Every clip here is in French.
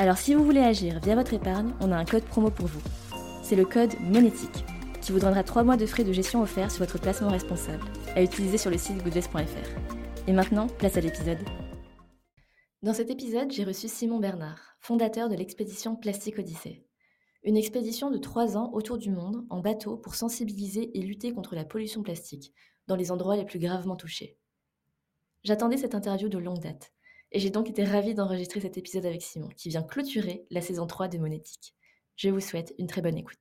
Alors si vous voulez agir via votre épargne, on a un code promo pour vous. C'est le code monétique qui vous donnera 3 mois de frais de gestion offerts sur votre placement responsable à utiliser sur le site goodvest.fr. Et maintenant, place à l'épisode. Dans cet épisode, j'ai reçu Simon Bernard, fondateur de l'expédition Plastique Odyssée. Une expédition de 3 ans autour du monde en bateau pour sensibiliser et lutter contre la pollution plastique dans les endroits les plus gravement touchés. J'attendais cette interview de longue date et j'ai donc été ravie d'enregistrer cet épisode avec Simon, qui vient clôturer la saison 3 de Monétique. Je vous souhaite une très bonne écoute.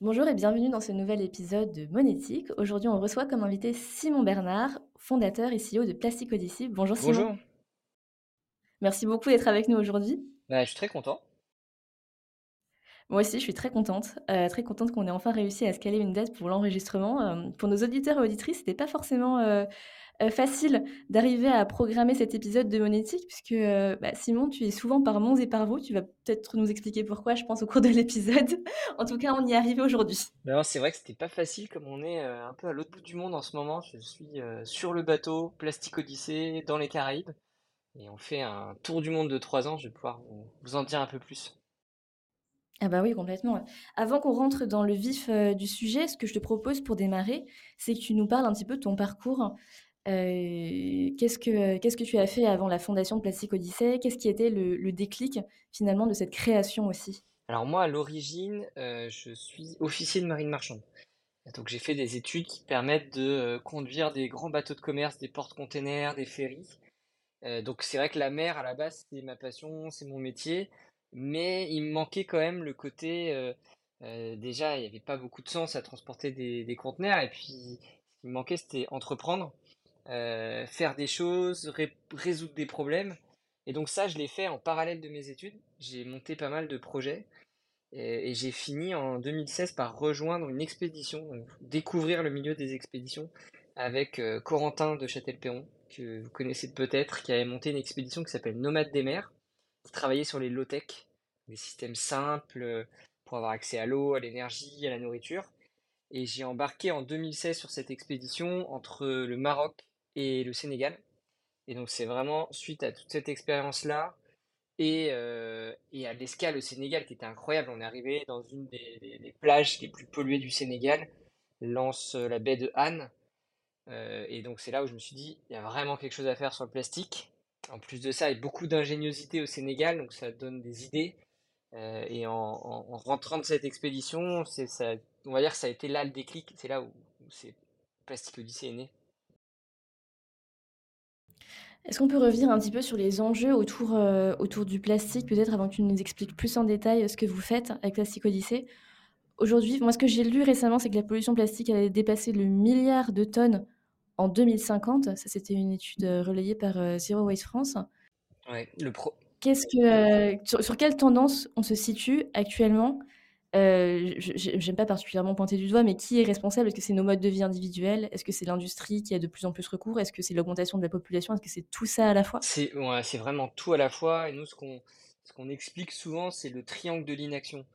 Bonjour et bienvenue dans ce nouvel épisode de Monétique. Aujourd'hui, on reçoit comme invité Simon Bernard, fondateur et CEO de Plastic Odyssey. Bonjour Simon. Bonjour. Merci beaucoup d'être avec nous aujourd'hui. Bah, je suis très content. Moi aussi, je suis très contente, euh, très contente qu'on ait enfin réussi à se caler une date pour l'enregistrement. Euh, pour nos auditeurs et auditrices, c'était pas forcément euh, euh, facile d'arriver à programmer cet épisode de Monétique, puisque euh, bah, Simon, tu es souvent par Mons et par vous. Tu vas peut-être nous expliquer pourquoi, je pense, au cours de l'épisode. en tout cas, on y est arrivé aujourd'hui. C'est vrai que c'était pas facile comme on est euh, un peu à l'autre bout du monde en ce moment. Je suis euh, sur le bateau Plastique Odyssée dans les Caraïbes et on fait un tour du monde de trois ans. Je vais pouvoir vous, en dire un peu plus. Ah bah oui, complètement. Avant qu'on rentre dans le vif euh, du sujet, ce que je te propose pour démarrer, c'est que tu nous parles un petit peu de ton parcours. Qu'est-ce que que tu as fait avant la fondation de Plastique Odyssée? Qu'est-ce qui était le, déclic finalement de cette création aussi? Alors moi, à l'origine, je suis officier de marine marchande. Donc j'ai fait des études qui permettent de conduire des grands bateaux de commerce, des porte-containers, des ferries. Donc c'est vrai que la mer, à la base, c'est ma passion, c'est mon métier, mais il me manquait quand même le côté, déjà, il n'y avait pas beaucoup de sens à transporter des, des conteneurs, et puis ce qui me manquait, c'était entreprendre, euh, faire des choses, ré- résoudre des problèmes. Et donc ça, je l'ai fait en parallèle de mes études. J'ai monté pas mal de projets, et, j'ai fini en 2016 par rejoindre une expédition, découvrir le milieu des expéditions avec euh, Corentin de Châtel-Perron, que vous connaissez peut-être, qui avait monté une expédition qui s'appelle Nomade des mers, qui travaillait sur les low-tech, des systèmes simples euh, pour avoir accès à l'eau, à l'énergie, à la nourriture. Et j'ai embarqué en 2016 sur cette expédition entre le Maroc et le Sénégal. Et donc c'est vraiment suite à toute cette expérience-là et, euh, et à l'escale au Sénégal qui était incroyable. On est arrivé dans une des, plages les plus polluées du Sénégal, lance euh, la baie de Han. Euh, et donc c'est là où je me suis dit, il y a vraiment quelque chose à faire sur le plastique. En plus de ça, il y a beaucoup d'ingéniosité au Sénégal, donc ça donne des idées. Et en, en- en rentrant de cette expédition, ça, on va dire que ça a été là le déclic. C'est là où, c'est Plastic Odyssey est né. Est-ce qu'on peut revenir un petit peu sur les enjeux autour, euh, autour du plastique, peut-être avant que tu nous expliques plus en détail ce que vous faites avec Plastic Odyssey? Aujourd'hui, moi, ce que j'ai lu récemment, c'est que la pollution plastique allait dépasser le milliard de tonnes en 2050. Ça, c'était une étude euh, relayée par euh, Zero Waste France. Ouais, le pro. Qu'est-ce que, euh, sur, sur quelle tendance on se situe actuellement? Euh, j'aime pas particulièrement pointer du doigt, mais qui est responsable? Est-ce que c'est nos modes de vie individuels? Est-ce que c'est l'industrie qui a de plus en plus recours? Est-ce que c'est l'augmentation de la population? Est-ce que c'est tout ça à la fois? C'est vraiment tout à la fois. Et nous, ce qu'on explique souvent, c'est le triangle de l'inaction.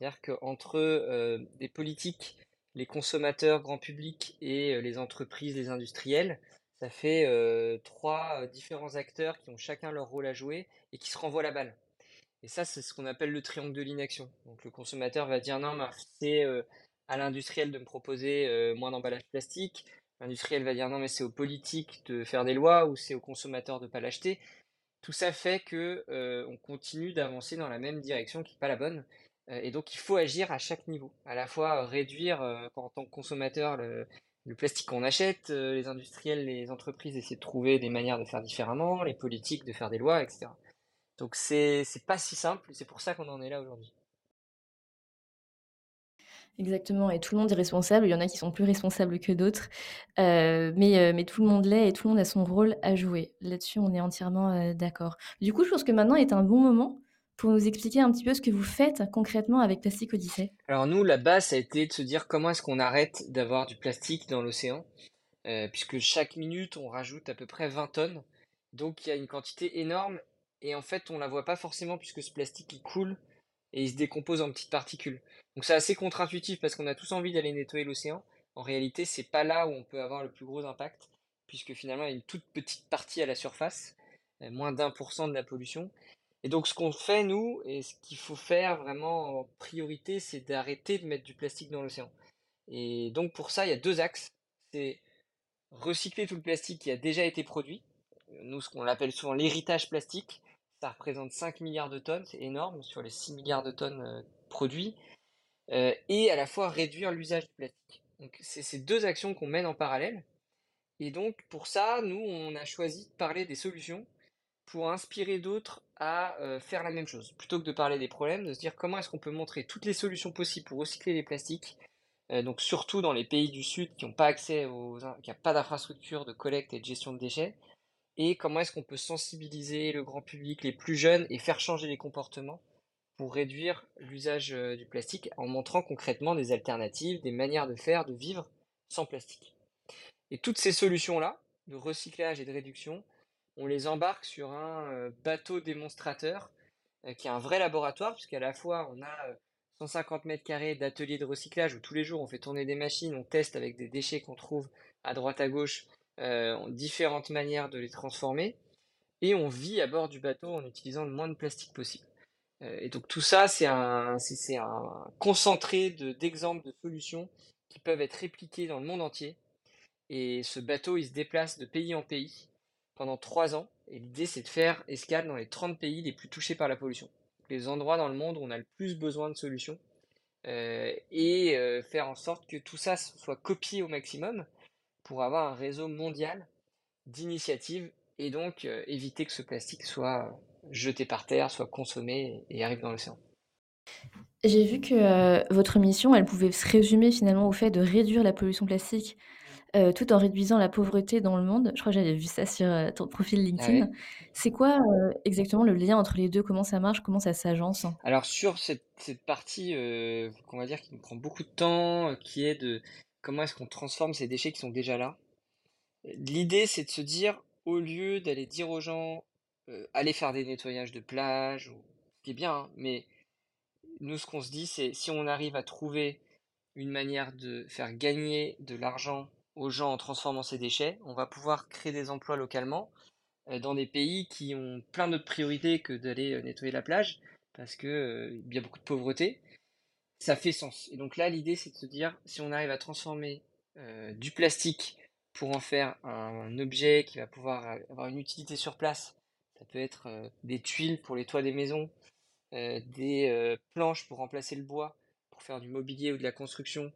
C'est-à-dire qu'entre euh, les politiques, les consommateurs, grand public et euh, les entreprises, les industriels, ça fait euh, trois différents acteurs qui ont chacun leur rôle à jouer et qui se renvoient la balle. Et ça, c'est ce qu'on appelle le triangle de l'inaction. Donc le consommateur va dire non, mais c'est euh, à l'industriel de me proposer euh, moins d'emballage plastique. L'industriel va dire non, mais c'est aux politiques de faire des lois ou c'est aux consommateurs de pas l'acheter. Tout ça fait que euh, on continue d'avancer dans la même direction qui n'est pas la bonne. Et donc il faut agir à chaque niveau. À la fois réduire en tant que consommateur le, plastique qu'on achète, les industriels, les entreprises essaient de trouver des manières de faire différemment, les politiques de faire des lois, etc. Donc c'est pas si simple, c'est pour ça qu'on en est là aujourd'hui. Exactement, et tout le monde est responsable. Il y en a qui sont plus responsables que d'autres, euh, mais, euh, mais tout le monde l'est et tout le monde a son rôle à jouer. Là-dessus, on est entièrement euh, d'accord. Du coup, je pense que maintenant est un bon moment pour nous expliquer un petit peu ce que vous faites concrètement avec Plastique Odyssée Alors nous, la base, ça a été de se dire comment est-ce qu'on arrête d'avoir du plastique dans l'océan, puisque chaque minute, on rajoute à peu près 20 tonnes. Donc il y a une quantité énorme, et en fait, on la voit pas forcément puisque ce plastique, il coule et il se décompose en petites particules. Donc c'est assez contre-intuitif parce qu'on a tous envie d'aller nettoyer l'océan. En réalité, c'est pas là où on peut avoir le plus gros impact, puisque finalement, il y a une toute petite partie à la surface, euh, moins d'un pour cent de la pollution. Et donc, ce qu'on fait, nous, et ce qu'il faut faire vraiment en priorité, c'est d'arrêter de mettre du plastique dans l'océan. Et donc, pour ça, il y a deux axes. C'est recycler tout le plastique qui a déjà été produit. Nous, ce qu'on appelle souvent l'héritage plastique, ça représente 5 milliards de tonnes, c'est énorme sur les 6 milliards de tonnes euh, produits. Euh, et à la fois réduire l'usage du plastique. Donc, c'est ces deux actions qu'on mène en parallèle. Et donc, pour ça, nous, on a choisi de parler des solutions pour inspirer d'autres à euh, faire la même chose. Plutôt que de parler des problèmes, de se dire comment est-ce qu'on peut montrer toutes les solutions possibles pour recycler les plastiques, donc surtout dans les pays du Sud qui n'ont pas accès aux, qui n'ont pas d'infrastructure de collecte et de gestion de déchets, et comment est-ce qu'on peut sensibiliser le grand public, les plus jeunes, et faire changer les comportements pour réduire l'usage euh, du plastique en montrant concrètement des alternatives, des manières de faire, de vivre sans plastique? Et toutes ces solutions-là, de recyclage et de réduction, on les embarque sur un euh, bateau démonstrateur euh, qui est un vrai laboratoire, puisqu'à la fois on a 150 mètres carrés d'ateliers de recyclage où tous les jours on fait tourner des machines, on teste avec des déchets qu'on trouve à droite à gauche différentes manières de les transformer, et on vit à bord du bateau en utilisant le moins de plastique possible. et donc tout ça, c'est un, c'est, un concentré d'exemples de solutions qui peuvent être répliquées dans le monde entier et ce bateau, il se déplace de pays en pays pendant trois ans. Et l'idée, c'est de faire escale dans les 30 pays les plus touchés par la pollution. Les endroits dans le monde où on a le plus besoin de solutions. Euh, et euh, faire en sorte que tout ça soit copié au maximum pour avoir un réseau mondial d'initiatives et donc euh, éviter que ce plastique soit jeté par terre, soit consommé et arrive dans l'océan. J'ai vu que votre mission, elle pouvait se résumer finalement au fait de réduire la pollution plastique euh, tout en réduisant la pauvreté dans le monde. Je crois que j'avais vu ça sur, euh, ton profil ah LinkedIn. C'est quoi, euh, exactement le lien entre les deux? Comment ça marche? Comment ça s'agence? Alors sur cette, cette partie, qu'on va dire qui nous prend beaucoup de temps, qui est de comment est-ce qu'on transforme ces déchets qui sont déjà là. L'idée, c'est de se dire, au lieu d'aller dire aux gens, allez faire des nettoyages de plage, ou, ce qui est bien, hein, mais nous, ce qu'on se dit, c'est si on arrive à trouver une manière de faire gagner de l'argent aux gens en transformant ces déchets. On va pouvoir créer des emplois localement euh, dans des pays qui ont plein d'autres priorités que d'aller euh, nettoyer la plage parce qu'il euh, y a beaucoup de pauvreté. Ça fait sens. Et donc là, l'idée, c'est de se dire, si on arrive à transformer du plastique pour en faire un objet qui va pouvoir avoir une utilité sur place, ça peut être des tuiles pour les toits des maisons, des planches pour remplacer le bois, pour faire du mobilier ou de la construction,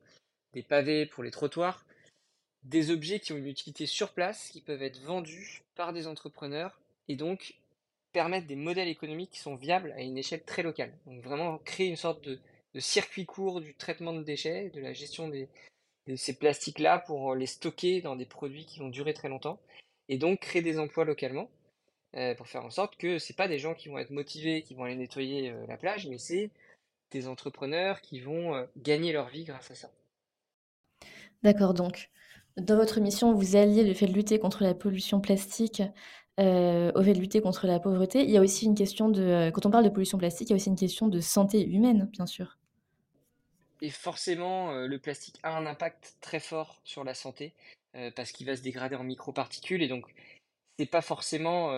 des pavés pour les trottoirs des objets qui ont une utilité sur place, qui peuvent être vendus par des entrepreneurs et donc permettre des modèles économiques qui sont viables à une échelle très locale. Donc vraiment créer une sorte de, circuit court du traitement de déchets, de la gestion de ces plastiques-là pour les stocker dans des produits qui vont durer très longtemps et donc créer des emplois localement euh, pour faire en sorte que c'est pas des gens qui vont être motivés, qui vont aller nettoyer euh, la plage, mais c'est des entrepreneurs qui vont euh, gagner leur vie grâce à ça. D'accord, donc dans votre mission, vous alliez le fait de lutter contre la pollution plastique, euh, au fait de lutter contre la pauvreté. Il y a aussi une question de, euh, quand on parle de pollution plastique, il y a aussi une question de santé humaine, bien sûr. Et forcément, euh, le plastique a un impact très fort sur la santé, parce qu'il va se dégrader en microparticules, et donc c'est pas forcément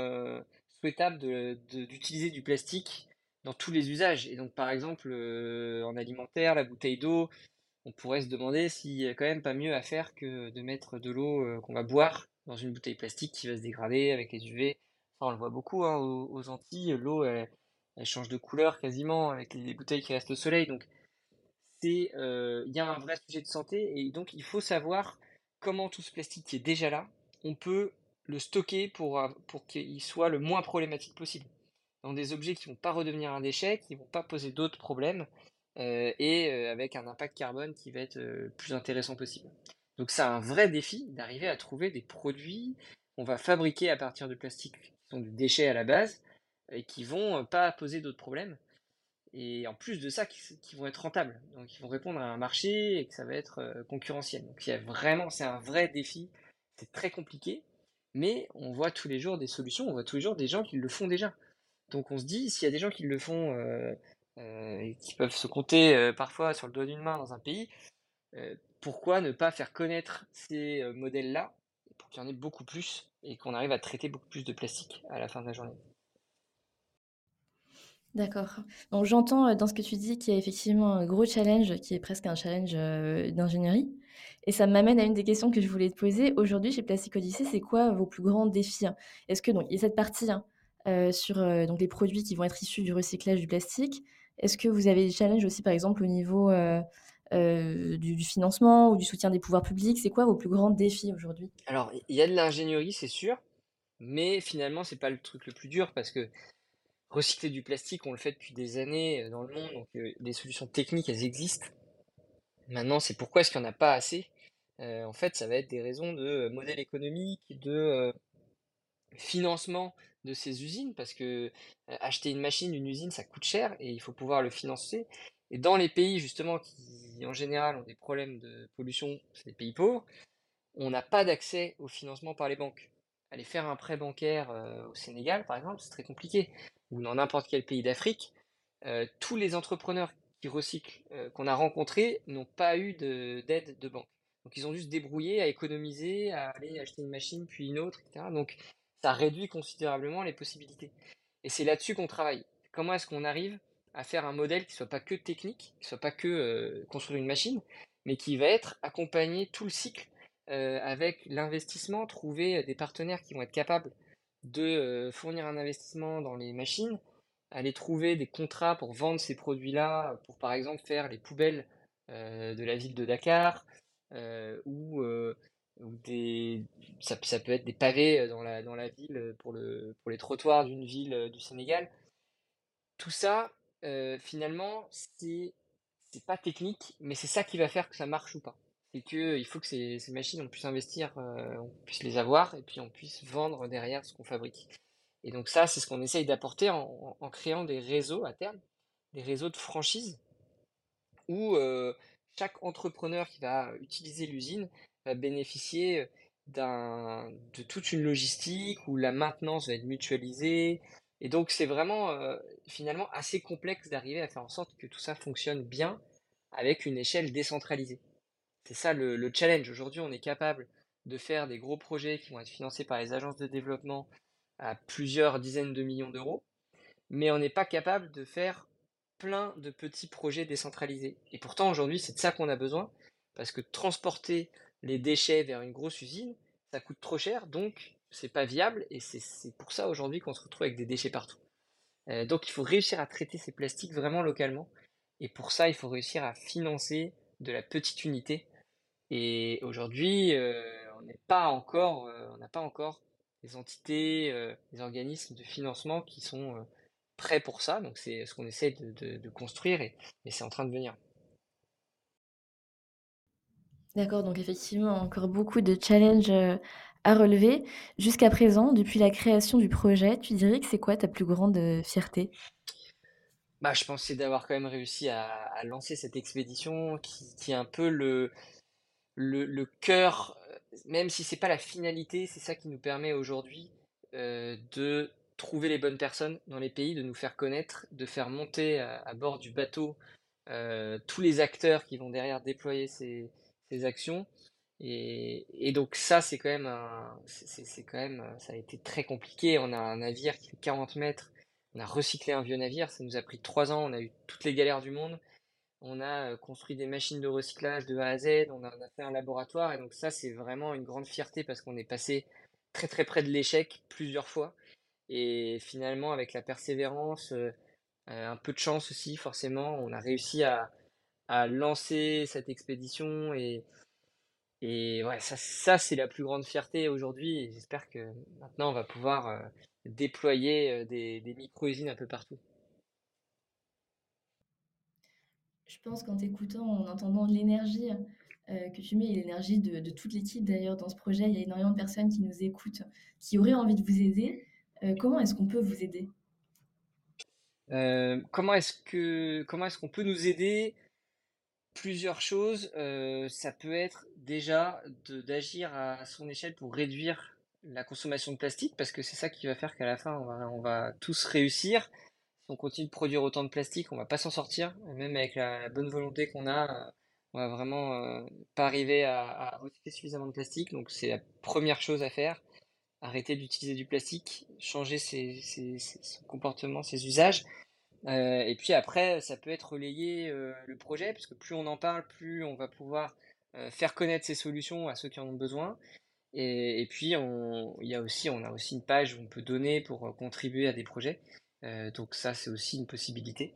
souhaitable d'utiliser du plastique dans tous les usages. Et donc par exemple, en alimentaire, la bouteille d'eau, on pourrait se demander s'il n'y a quand même pas mieux à faire que de mettre de l'eau euh, qu'on va boire dans une bouteille plastique qui va se dégrader avec les UV. On le voit beaucoup hein, aux, Antilles, l'eau elle, change de couleur quasiment avec les bouteilles qui restent au soleil. Donc euh, il y a un vrai sujet de santé et donc il faut savoir comment tout ce plastique qui est déjà là, on peut le stocker pour, qu'il soit le moins problématique possible. Dans des objets qui ne vont pas redevenir un déchet, qui ne vont pas poser d'autres problèmes, euh, et euh, avec un impact carbone qui va être euh, plus intéressant possible. Donc c'est un vrai défi d'arriver à trouver des produits qu'on va fabriquer à partir de plastique qui sont des déchets à la base, et qui vont pas poser d'autres problèmes. Et en plus de ça, qui, vont être rentables. Donc, ils vont répondre à un marché et que ça va être concurrentiel. Donc, il y a vraiment, c'est un vrai défi. C'est très compliqué, mais on voit tous les jours des solutions. On voit tous les jours des gens qui le font déjà. Donc, on se dit, s'il y a des gens qui le font et qui peuvent se compter parfois sur le doigt d'une main dans un pays, pourquoi ne pas faire connaître ces modèles-là pour qu'il y en ait beaucoup plus et qu'on arrive à traiter beaucoup plus de plastique à la fin de la journée? D'accord. Donc j'entends dans ce que tu dis qu'il y a effectivement un gros challenge qui est presque un challenge d'ingénierie. Et ça m'amène à une des questions que je voulais te poser. Aujourd'hui, chez Plastic Odyssey, c'est quoi vos plus grands défis Est-ce que donc il y a cette partie hein, sur donc les produits qui vont être issus du recyclage du plastique Est-ce que vous avez des challenges aussi, par exemple, au niveau du, du, financement ou du soutien des pouvoirs publics? C'est quoi vos plus grands défis aujourd'hui? Alors, il y a de l'ingénierie, c'est sûr, mais finalement, c'est pas le truc le plus dur parce que recycler du plastique, on le fait depuis des années dans le monde, donc des solutions techniques, elles existent. Maintenant, c'est pourquoi est-ce qu'il n'y en a pas assez? En fait, ça va être des raisons de modèle économique, de financement de ces usines, parce que acheter une machine, une usine, ça coûte cher et il faut pouvoir le financer. Et dans les pays justement qui en général ont des problèmes de pollution, c'est les pays pauvres, on n'a pas d'accès au financement par les banques. Aller faire un prêt bancaire au Sénégal, par exemple, c'est très compliqué ou dans n'importe quel pays d'Afrique, euh, tous les entrepreneurs qui recyclent euh, qu'on a rencontrés n'ont pas eu d'aide de, banque. Donc ils ont dû se débrouiller à économiser, à aller acheter une machine puis une autre, etc. Donc ça réduit considérablement les possibilités. Et c'est là-dessus qu'on travaille. Comment est-ce qu'on arrive à faire un modèle qui soit pas que technique, qui soit pas que euh, construire une machine, mais qui va être accompagné tout le cycle avec l'investissement, trouver des partenaires qui vont être capables de fournir un investissement dans les machines, aller trouver des contrats pour vendre ces produits-là, pour par exemple faire les poubelles de la ville de Dakar, ou, des, ça, peut être des pavés dans la, dans la ville pour, le, pour les trottoirs d'une ville du Sénégal. Tout ça, finalement, c'est pas technique, mais c'est ça qui va faire que ça marche ou pas c'est qu'il faut que ces, machines, on puisse investir, euh, on puisse les avoir et puis on puisse vendre derrière ce qu'on fabrique. Et donc ça, c'est ce qu'on essaye d'apporter en, créant des réseaux à terme, des réseaux de franchise, où euh, chaque entrepreneur qui va utiliser l'usine va bénéficier de toute une logistique où la maintenance va être mutualisée. Et donc c'est vraiment euh, finalement assez complexe d'arriver à faire en sorte que tout ça fonctionne bien avec une échelle décentralisée. C'est ça le, challenge. Aujourd'hui, on est capable de faire des gros projets qui vont être financés par les agences de développement à plusieurs dizaines de millions d'euros, mais on n'est pas capable de faire plein de petits projets décentralisés. Et pourtant, aujourd'hui, c'est de ça qu'on a besoin, parce que transporter les déchets vers une grosse usine, ça coûte trop cher, donc c'est pas viable, et c'est pour ça aujourd'hui qu'on se retrouve avec des déchets partout. Euh, donc il faut réussir à traiter ces plastiques vraiment localement, et pour ça, il faut réussir à financer de la petite unité et aujourd'hui, euh, on n'est pas encore, euh, on n'a pas encore des entités, euh, des organismes de financement qui sont prêts pour ça. Donc c'est ce qu'on essaie de, construire et, c'est en train de venir. D'accord, donc effectivement, encore beaucoup de challenges à relever. Jusqu'à présent, depuis la création du projet, tu dirais que c'est quoi ta plus grande fierté? Bah, je pense c'est d'avoir quand même réussi à, lancer cette expédition qui, qui est un peu le, le, cœur, euh, même si c'est pas la finalité, c'est ça qui nous permet aujourd'hui euh, de trouver les bonnes personnes dans les pays, de nous faire connaître, de faire monter à, bord du bateau euh, tous les acteurs qui vont derrière déployer ces, actions. Et, donc ça, c'est quand même, c'est quand même, ça a été très compliqué. On a un navire qui fait 40 mètres. On a recyclé un vieux navire. Ça nous a pris trois ans. On a eu toutes les galères du monde on a construit des machines de recyclage de A à Z, on a, fait un laboratoire, et donc ça c'est vraiment une grande fierté parce qu'on est passé très très près de l'échec plusieurs fois. Et finalement avec la persévérance, un peu de chance aussi forcément, on a réussi à, lancer cette expédition et, et ouais, ça, ça c'est la plus grande fierté aujourd'hui j'espère que maintenant on va pouvoir déployer des micro-usines un peu partout. Je pense qu'en t'écoutant, en entendant l'énergie euh, que tu mets et l'énergie de, toute l'équipe d'ailleurs dans ce projet, il y a énormément de personnes qui nous écoutent, qui auraient envie de vous aider. Euh, comment est-ce qu'on peut vous aider? Euh, comment est-ce qu'on peut nous aider? Plusieurs choses, ça peut être déjà d'agir à son échelle pour réduire la consommation de plastique parce que c'est ça qui va faire qu'à la fin on va tous réussir. On continue de produire autant de plastique, on va pas s'en sortir, même avec la bonne volonté qu'on a, heu, on va vraiment, heu, pas arriver à à suffisamment de plastique, donc c'est la première chose à faire. Arrêter d'utiliser du plastique, changer ses ses ses son comportement, ses usages. Heu et puis après, ça peut être relayé, heu, le projet, parce que plus on en parle, plus on va pouvoir, faire connaître ces solutions à ceux qui en ont besoin et puis on y a aussi on a aussi une page où on peut donner pour, contribuer à des projets, donc ça, c'est aussi une possibilité.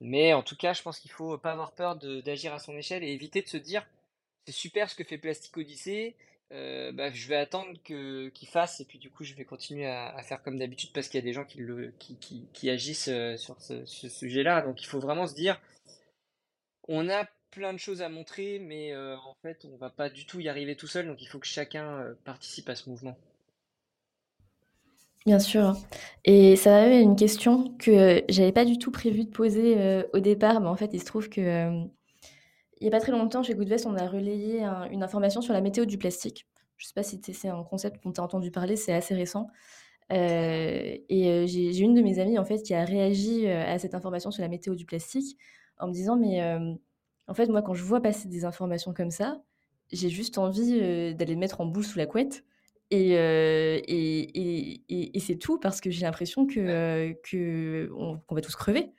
Mais en tout cas, je pense qu'il faut pas avoir peur d'agir à son échelle et éviter de se dire: «C'est super ce que fait Plastic Odyssey, heu, bah, je vais attendre qu'il fasse et puis du coup je vais continuer à faire comme d'habitude» parce qu'il y a des gens qui agissent, heu, sur ce sujet-là. Donc il faut vraiment se dire: «On a plein de choses à montrer, mais en fait, on va pas du tout y arriver tout seul, donc il faut que chacun, participe à ce mouvement». Bien sûr. Et ça m'amène à une question que j'avais pas du tout prévu de poser, heu, au départ, mais en fait, il se trouve que, hem, il y a pas très longtemps chez Goodvest, on a relayé un une information sur la météo du plastique. Je sais pas si c'est un concept dont tu entendu parler, c'est assez récent, et j'ai une de mes amies, en fait, qui a réagi, à cette information sur la météo du plastique en me disant: «Mais en fait, moi, quand je vois passer des informations comme ça, j'ai juste envie, d'aller me mettre en boule sous la couette et et et et et c'est tout parce que j'ai l'impression que, qu'on qu'on va tous crever».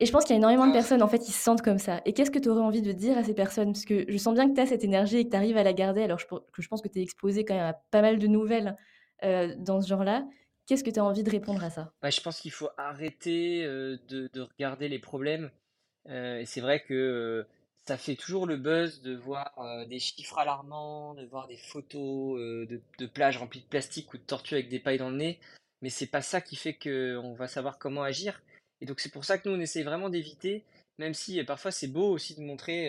Et je pense qu'il y a énormément de Ah, personnes, en fait, qui se sentent comme ça. Et qu'est-ce que tu aurais envie de dire à ces personnes? Parce que je sens bien que tu as cette énergie et que tu arrives à la garder, alors je que je pense que tu es exposée quand même à pas mal de nouvelles, dans ce genre-là. Qu'est-ce que tu as envie de répondre à ça? bah, je pense qu'il faut arrêter, de de regarder les problèmes et c'est vrai que, ça fait toujours le buzz de voir, heu, des chiffres alarmants, de voir des photos, heu, de plages remplies de plastique ou de tortues avec des pailles dans le nez, mais c'est pas ça qui fait qu'on va savoir comment agir. Et donc c'est pour ça que nous, on essaye vraiment d'éviter, même si, heu, parfois c'est beau aussi de montrer,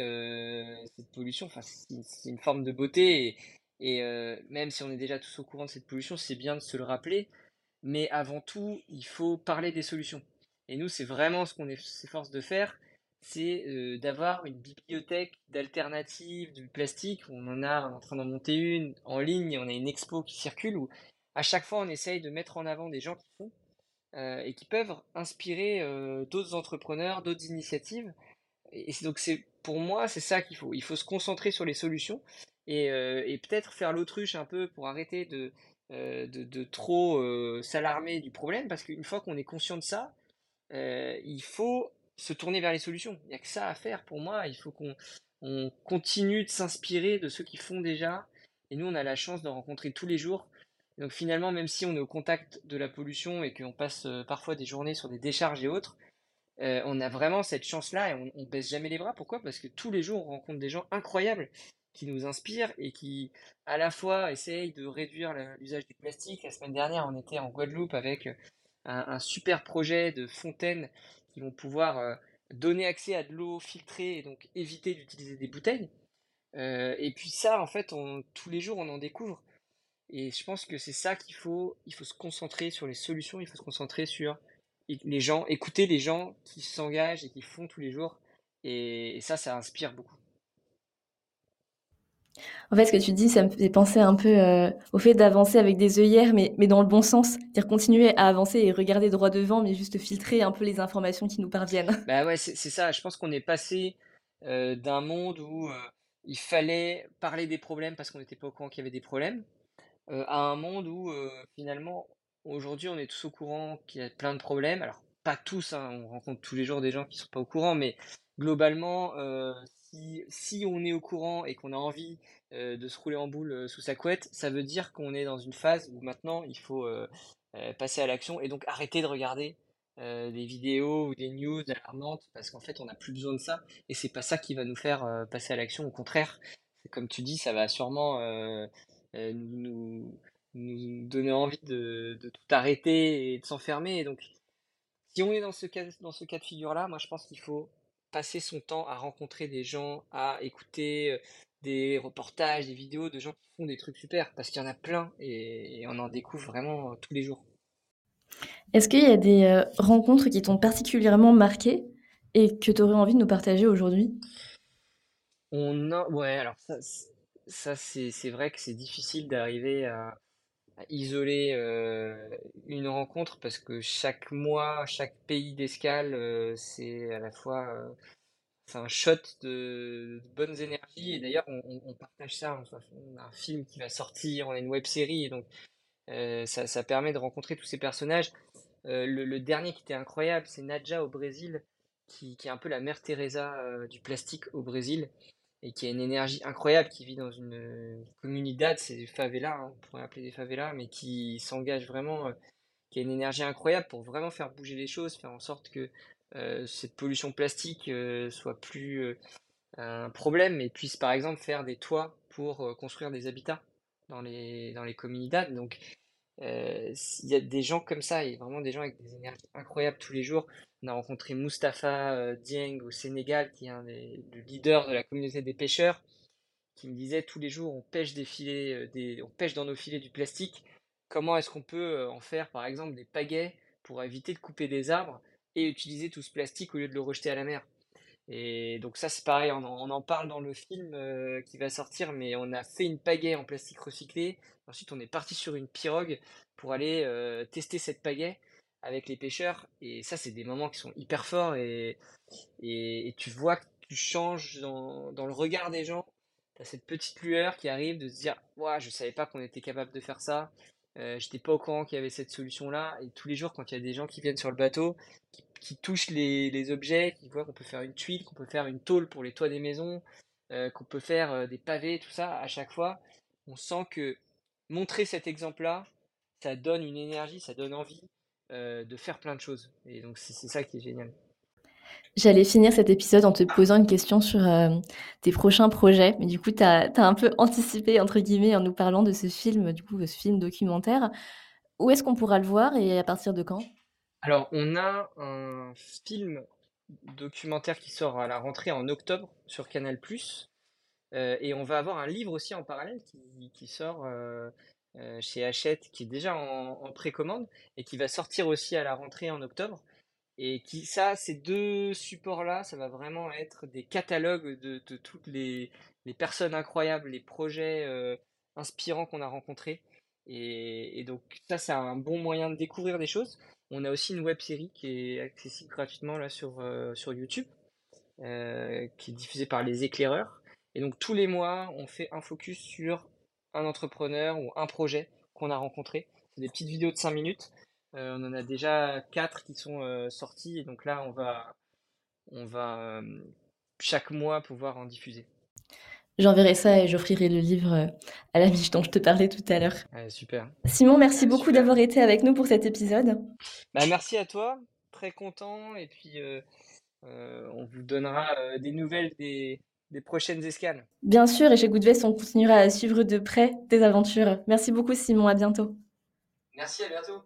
cette pollution, enfin c'est une forme de beauté et et même si on est déjà tous au courant de cette pollution, c'est bien de se le rappeler, mais avant tout, il faut parler des solutions. Et nous, c'est vraiment ce qu'on s'efforce de faire, c'est d'avoir une bibliothèque d'alternatives du plastique. On en a, en train d'en monter une en ligne, on a une expo qui circule où à chaque fois on essaye de mettre en avant des gens qui font et qui peuvent inspirer d'autres entrepreneurs, d'autres initiatives. Et, donc c'est pour moi, c'est ça qu'il faut. Il faut se concentrer sur les solutions et, et peut-être faire l'autruche un peu pour arrêter de, de, trop s'alarmer du problème, parce qu'une fois qu'on est conscient de ça, il faut se tourner vers les solutions. Il n'y a que ça à faire pour moi. Il faut qu'on on continue de s'inspirer de ceux qui font déjà. Et nous, on a la chance de rencontrer tous les jours. donc finalement, même si on est au contact de la pollution et qu'on passe euh, parfois des journées sur des décharges et autres, euh, on a vraiment cette chance-là et on, on baisse jamais les bras. Pourquoi? Parce que tous les jours, on rencontre des gens incroyables qui nous inspirent et qui, à la fois, essayent de réduire l'usage du plastique. La semaine dernière, on était en Guadeloupe avec un, un super projet de fontaines qui vont pouvoir donner accès à de l'eau filtrée et donc éviter d'utiliser des bouteilles. Et puis ça, en fait, on- tous les jours, on en découvre. Et je pense que c'est ça qu'il faut, il faut se concentrer sur les solutions, il faut se concentrer sur les gens, écouter les gens qui s'engagent et qui font tous les jours. Et ça, ça inspire beaucoup. En fait, ce que tu dis, ça me fait penser un peu, heu, au fait d'avancer avec des œillères, mais mais dans le bon sens. C'est-à-dire continuer à avancer et regarder droit devant, mais juste filtrer un peu les informations qui nous parviennent. Bah ouais, c'est ça. Je pense qu'on est passé euh, d'un monde où euh, il fallait parler des problèmes parce qu'on n'était pas au courant qu'il y avait des problèmes, euh, à un monde où euh, finalement, aujourd'hui, on est tous au courant qu'il y a plein de problèmes. Alors, pas tous, hein, on rencontre tous les jours des gens qui sont pas au courant, mais globalement, euh, si, on est au courant et qu'on a envie euh, de se rouler en boule euh, sous sa couette, ça veut dire qu'on est dans une phase où maintenant il faut euh, passer à l'action et donc arrêter de regarder des vidéos ou des news alarmantes parce qu'en fait on n'a plus besoin de ça et c'est pas ça qui va nous faire passer à l'action. Au contraire, comme tu dis, ça va sûrement nous, donner envie de, tout arrêter et de s'enfermer. Donc, si on est dans ce cas, dans ce cas de figure-là, moi je pense qu'il faut passer son temps à rencontrer des gens, à écouter des reportages, des vidéos de gens qui font des trucs super, parce qu'il y en a plein et, et on en découvre vraiment tous les jours. Est-ce qu'il y a des rencontres qui t'ont particulièrement marqué et que tu aurais envie de nous partager aujourd'hui? On a, ouais, alors ça, ça c'est vrai que c'est difficile d'arriver à, isoler euh, une rencontre parce que chaque mois, chaque pays d'escale, euh, c'est à la fois euh, un shot de, bonnes énergies. Et d'ailleurs, on, partage ça. On a un film qui va sortir, on a une web série, donc ça, permet de rencontrer tous ces personnages. Le, dernier qui était incroyable, c'est Nadja au Brésil, qui, est un peu la mère Teresa du plastique au Brésil et qui a une énergie incroyable, qui vit dans une communauté, c'est des favelas, hein, on pourrait appeler des favelas, mais qui s'engage vraiment, euh, qui a une énergie incroyable pour vraiment faire bouger les choses, faire en sorte que euh, cette pollution plastique euh, soit plus un problème et puisse par exemple faire des toits pour construire des habitats dans les, dans les communautés. Donc il y a des gens comme ça, et vraiment des gens avec des énergies incroyables tous les jours. On a rencontré Mustapha euh, Dieng au Sénégal, qui est un des leaders de la communauté des pêcheurs, qui me disait tous les jours on pêche des filets, euh, on pêche dans nos filets du plastique. Comment est-ce qu'on peut euh, en faire par exemple des pagaies pour éviter de couper des arbres et utiliser tout ce plastique au lieu de le rejeter à la mer? Et donc ça c'est pareil, on en, parle dans le film qui va sortir, mais on a fait une pagaie en plastique recyclé. Ensuite on est parti sur une pirogue pour aller tester cette pagaie avec les pêcheurs. Et ça, c'est des moments qui sont hyper forts et, tu vois que tu changes dans, le regard des gens. Tu as cette petite lueur qui arrive de se dire ouais, Je savais pas qu'on était capable de faire ça. Euh, J'étais pas au courant qu'il y avait cette solution-là. Et tous les jours, quand il y a des gens qui viennent sur le bateau, qui, touchent les, objets, qui voient qu'on peut faire une tuile, qu'on peut faire une tôle pour les toits des maisons, euh, qu'on peut faire euh, des pavés, tout ça, à chaque fois, on sent que montrer cet exemple-là, ça donne une énergie, ça donne envie. De faire plein de choses. Et donc c'est ça qui est génial. J'allais finir cet épisode en te posant une question sur euh, tes prochains projets, mais du coup, tu as, un peu anticipé, entre guillemets, en nous parlant de ce film, du coup, ce film documentaire. Où est-ce qu'on pourra le voir et à partir de quand? Alors, on a un film documentaire qui sort à la rentrée en octobre sur Canal+, euh, et on va avoir un livre aussi en parallèle qui, sort euh, chez Hachette qui est déjà en, précommande et qui va sortir aussi à la rentrée en octobre. Et qui, ça, ces deux supports-là, ça va vraiment être des catalogues de, toutes les, personnes incroyables, les projets euh, inspirants qu'on a rencontrés. Et, donc, ça, c'est un bon moyen de découvrir des choses. On a aussi une web série qui est accessible gratuitement là sur, euh, sur YouTube, qui est diffusée par les éclaireurs. Et donc, tous les mois, on fait un focus sur un entrepreneur ou un projet qu'on a rencontré. C'est des petites vidéos de 5 minutes. Euh, on en a déjà 4 qui sont euh, sortis et donc là on va, on va euh, chaque mois pouvoir en diffuser. J'enverrai ça et j'offrirai le livre à la miche dont je te parlais tout à l'heure. super. Simon, merci beaucoup d'avoir été avec nous pour cet épisode. Bah, merci à toi, très content et puis on vous donnera des nouvelles des, des prochaines escales. Bien sûr, et chez Goodvest, on continuera à suivre de près tes aventures. Merci beaucoup Simon, à bientôt. Merci, à bientôt.